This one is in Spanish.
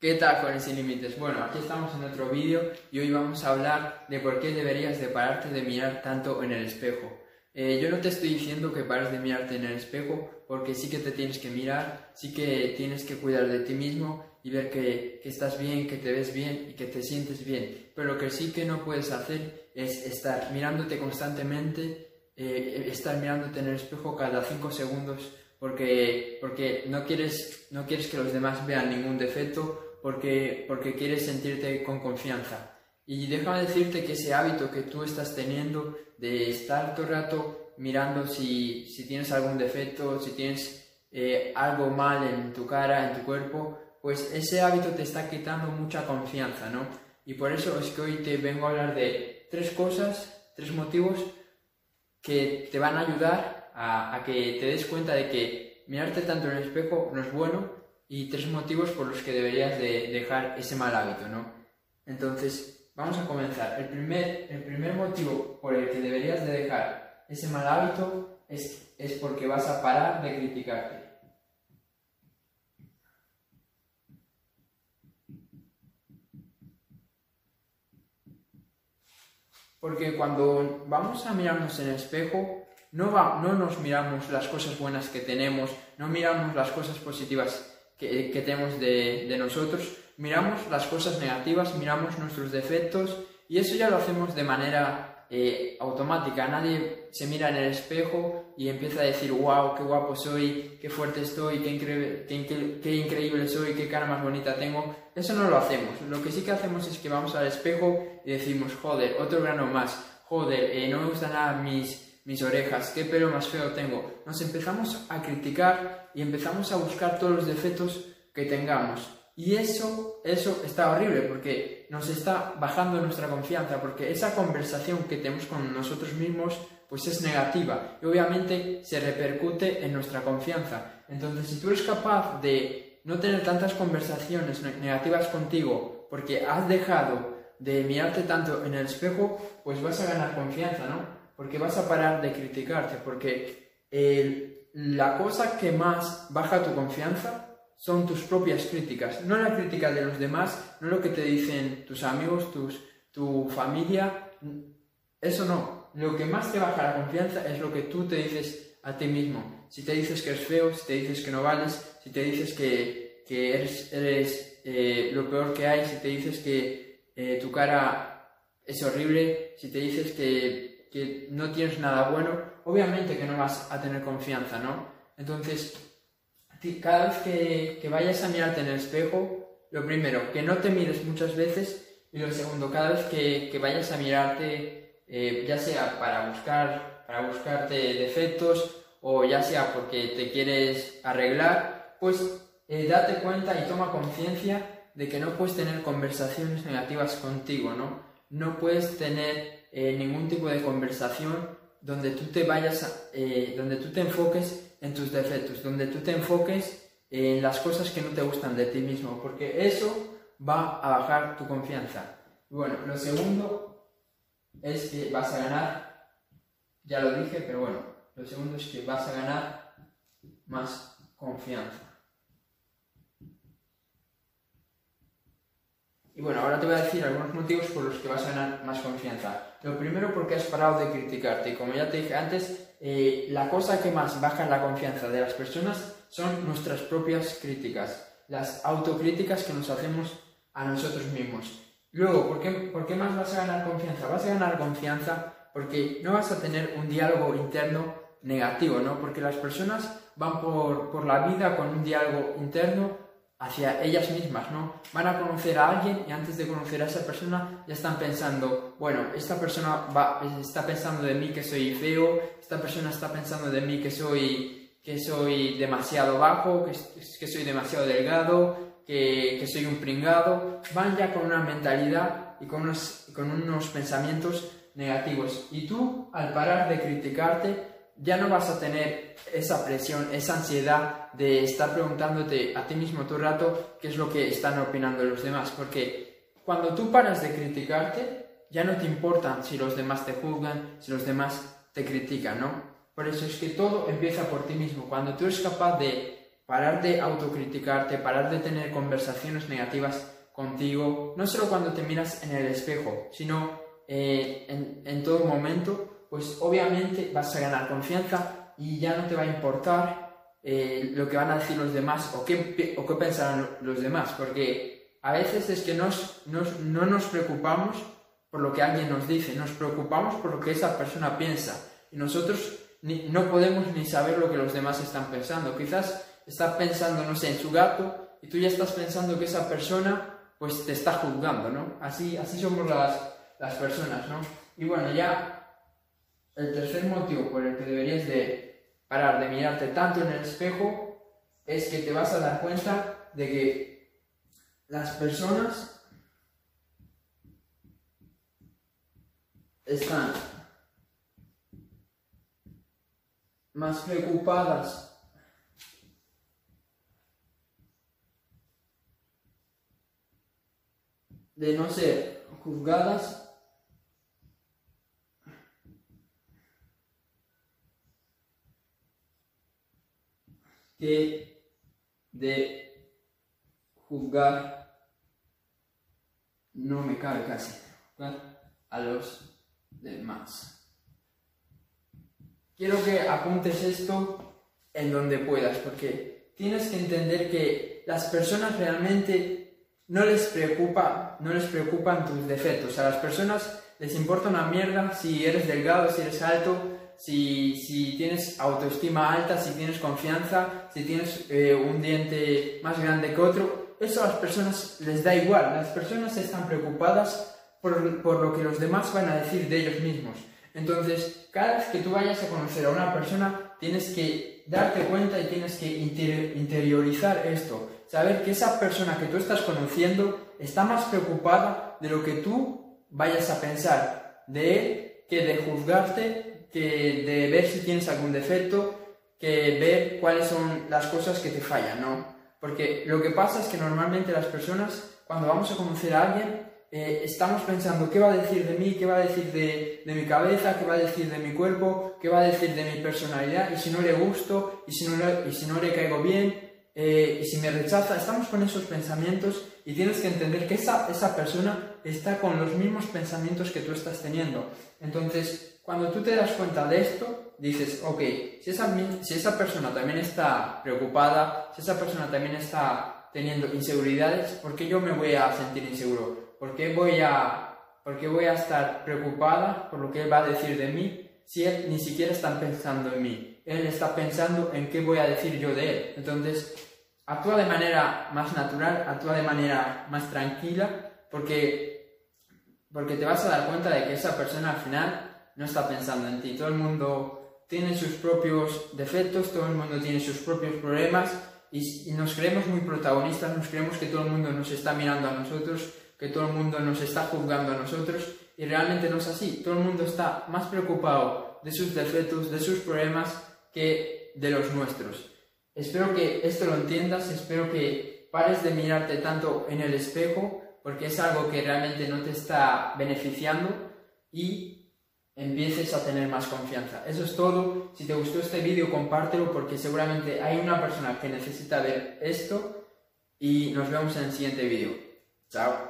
¿Qué tal con sin límites? Bueno, aquí estamos en otro vídeo y hoy vamos a hablar de por qué deberías de pararte de mirar tanto en el espejo. Eh, yo no te estoy diciendo que pares de mirarte en el espejo porque sí que te tienes que mirar, sí que tienes que cuidar de ti mismo y ver que, estás bien, que te ves bien y que te sientes bien. Pero lo que sí que no puedes hacer es estar mirándote constantemente, eh, estar mirándote en el espejo cada 5 segundos porque, porque no, quieres, no quieres que los demás vean ningún defecto porque, porque quieres sentirte con confianza. Y déjame decirte que ese hábito que tú estás teniendo de estar todo el rato mirando si, si tienes algún defecto, si tienes eh, algo mal en tu cara, en tu cuerpo, pues ese hábito te está quitando mucha confianza, ¿no? Y por eso es que hoy te vengo a hablar de tres cosas, tres motivos que te van a ayudar a, a que te des cuenta de que mirarte tanto en el espejo no es bueno y tres motivos por los que deberías de dejar ese mal hábito, ¿no? Entonces, vamos a comenzar. El primer, el primer motivo por el que deberías de dejar ese mal hábito es, es porque vas a parar de criticarte. Porque cuando vamos a mirarnos en el espejo, no, va, no nos miramos las cosas buenas que tenemos, no miramos las cosas positivas que, tenemos de, nosotros, miramos las cosas negativas, miramos nuestros defectos y eso ya lo hacemos de manera eh, automática. Nadie se mira en el espejo y empieza a decir, wow, qué guapo soy, qué fuerte estoy, qué, increíble, qué, increíble soy, qué cara más bonita tengo. Eso no lo hacemos. Lo que sí que hacemos es que vamos al espejo y decimos, joder, otro grano más, joder, eh, no me gustan nada mis mis orejas, qué pelo más feo tengo. Nos empezamos a criticar y empezamos a buscar todos los defectos que tengamos. Y eso, eso está horrible porque nos está bajando nuestra confianza, porque esa conversación que tenemos con nosotros mismos pues es negativa y obviamente se repercute en nuestra confianza. Entonces, si tú eres capaz de no tener tantas conversaciones negativas contigo porque has dejado de mirarte tanto en el espejo, pues vas a ganar confianza, ¿no? Porque vas a parar de criticarte, porque la cosa que más baja tu confianza son tus propias críticas, no la crítica de los demás, no lo que te dicen tus amigos, tus, tu familia, eso no. Lo que más te baja la confianza es lo que tú te dices a ti mismo. Si te dices que eres feo, si te dices que no vales, si te dices que, que eres, eres eh, lo peor que hay, si te dices que eh, tu cara es horrible, si te dices que que no tienes nada bueno, obviamente que no vas a tener confianza, ¿no? Entonces, cada vez que, vayas a mirarte en el espejo, lo primero, que no te mires muchas veces, y lo segundo, cada vez que, vayas a mirarte, eh, ya sea para buscar, para buscarte defectos, o ya sea porque te quieres arreglar, pues eh, date cuenta y toma conciencia de que no puedes tener conversaciones negativas contigo, ¿no? No puedes tener eh, ningún tipo de conversación donde tú te vayas, eh, donde tú te enfoques en tus defectos, donde tú te enfoques en las cosas que no te gustan de ti mismo, porque eso va a bajar tu confianza. Bueno, lo segundo es que vas a ganar, ya lo dije, pero bueno, lo segundo es que vas a ganar más confianza. Y bueno, ahora te voy a decir algunos motivos por los que vas a ganar más confianza. Lo primero porque has parado de criticarte. Como ya te dije antes, eh, la cosa que más baja la confianza de las personas son nuestras propias críticas, las autocríticas que nos hacemos a nosotros mismos. Luego, ¿por qué, ¿por qué más vas a ganar confianza? Vas a ganar confianza porque no vas a tener un diálogo interno negativo, ¿no? Porque las personas van por, por la vida con un diálogo interno hacia ellas mismas, ¿no? Van a conocer a alguien y antes de conocer a esa persona ya están pensando, bueno, esta persona va, está pensando de mí que soy feo, esta persona está pensando de mí que soy, que soy demasiado bajo, que, que soy demasiado delgado, que, que, soy un pringado. Van ya con una mentalidad y con unos, con unos pensamientos negativos. Y tú, al parar de criticarte, ya no vas a tener esa presión, esa ansiedad de estar preguntándote a ti mismo todo el rato qué es lo que están opinando los demás, porque cuando tú paras de criticarte, ya no te importa si los demás te juzgan, si los demás te critican, ¿no? Por eso es que todo empieza por ti mismo. Cuando tú eres capaz de parar de autocriticarte, parar de tener conversaciones negativas contigo, no solo cuando te miras en el espejo, sino eh, en, todo momento, pues obviamente vas a ganar confianza y ya no te va a importar eh, lo que van a decir los demás o qué, o qué pensarán los demás, porque a veces es que nos, no nos preocupamos por lo que alguien nos dice, nos preocupamos por lo que esa persona piensa y nosotros no podemos ni saber lo que los demás están pensando. Quizás está pensando, no sé, en su gato y tú ya estás pensando que esa persona pues te está juzgando, ¿no? Así, así somos las, las personas, ¿no? Y bueno, ya el tercer motivo por el que deberías de parar de mirarte tanto en el espejo es que te vas a dar cuenta de que las personas están más preocupadas de no ser juzgadas que de juzgar no me cabe casi a los demás. Quiero que apuntes esto en donde puedas, porque tienes que entender que las personas realmente no les preocupa, no les preocupan tus defectos. A las personas les importa una mierda si eres delgado, si eres alto, si, si tienes autoestima alta, si tienes confianza, si tienes eh, un diente más grande que otro. Eso a las personas les da igual. Las personas están preocupadas por, por lo que los demás van a decir de ellos mismos. Entonces, cada vez que tú vayas a conocer a una persona, tienes que darte cuenta y tienes que interiorizar esto saber que esa persona que tú estás conociendo está más preocupada de lo que tú vayas a pensar de él que de juzgarte, que de ver si tienes algún defecto, que ver cuáles son las cosas que te fallan, ¿no? Porque lo que pasa es que normalmente las personas, cuando vamos a conocer a alguien, eh, estamos pensando qué va a decir de mí, qué va a decir de, de, mi cabeza, qué va a decir de mi cuerpo, qué va a decir de mi personalidad, y si no le gusto, y si no y si no le caigo bien, eh, y si me rechaza, estamos con esos pensamientos y tienes que entender que esa, esa persona está con los mismos pensamientos que tú estás teniendo. Entonces, cuando tú te das cuenta de esto, dices, ok, si esa, si esa persona también está preocupada, si esa persona también está teniendo inseguridades, ¿por qué yo me voy a sentir inseguro? ¿Por qué voy a, por qué voy a estar preocupada por lo que él va a decir de mí si él ni siquiera está pensando en mí? él está pensando en qué voy a decir yo de él. Entonces, actúa de manera más natural, actúa de manera más tranquila, porque, porque te vas a dar cuenta de que esa persona al final no está pensando en ti. Todo el mundo tiene sus propios defectos, todo el mundo tiene sus propios problemas y, nos creemos muy protagonistas, nos creemos que todo el mundo nos está mirando a nosotros, que todo el mundo nos está juzgando a nosotros y realmente no es así. Todo el mundo está más preocupado de sus defectos, de sus problemas, que de los nuestros. Espero que esto lo entiendas, espero que pares de mirarte tanto en el espejo, porque es algo que realmente no te está beneficiando y empieces a tener más confianza. Eso es todo. Si te gustó este vídeo, compártelo porque seguramente hay una persona que necesita ver esto y nos vemos en el siguiente vídeo. Chao.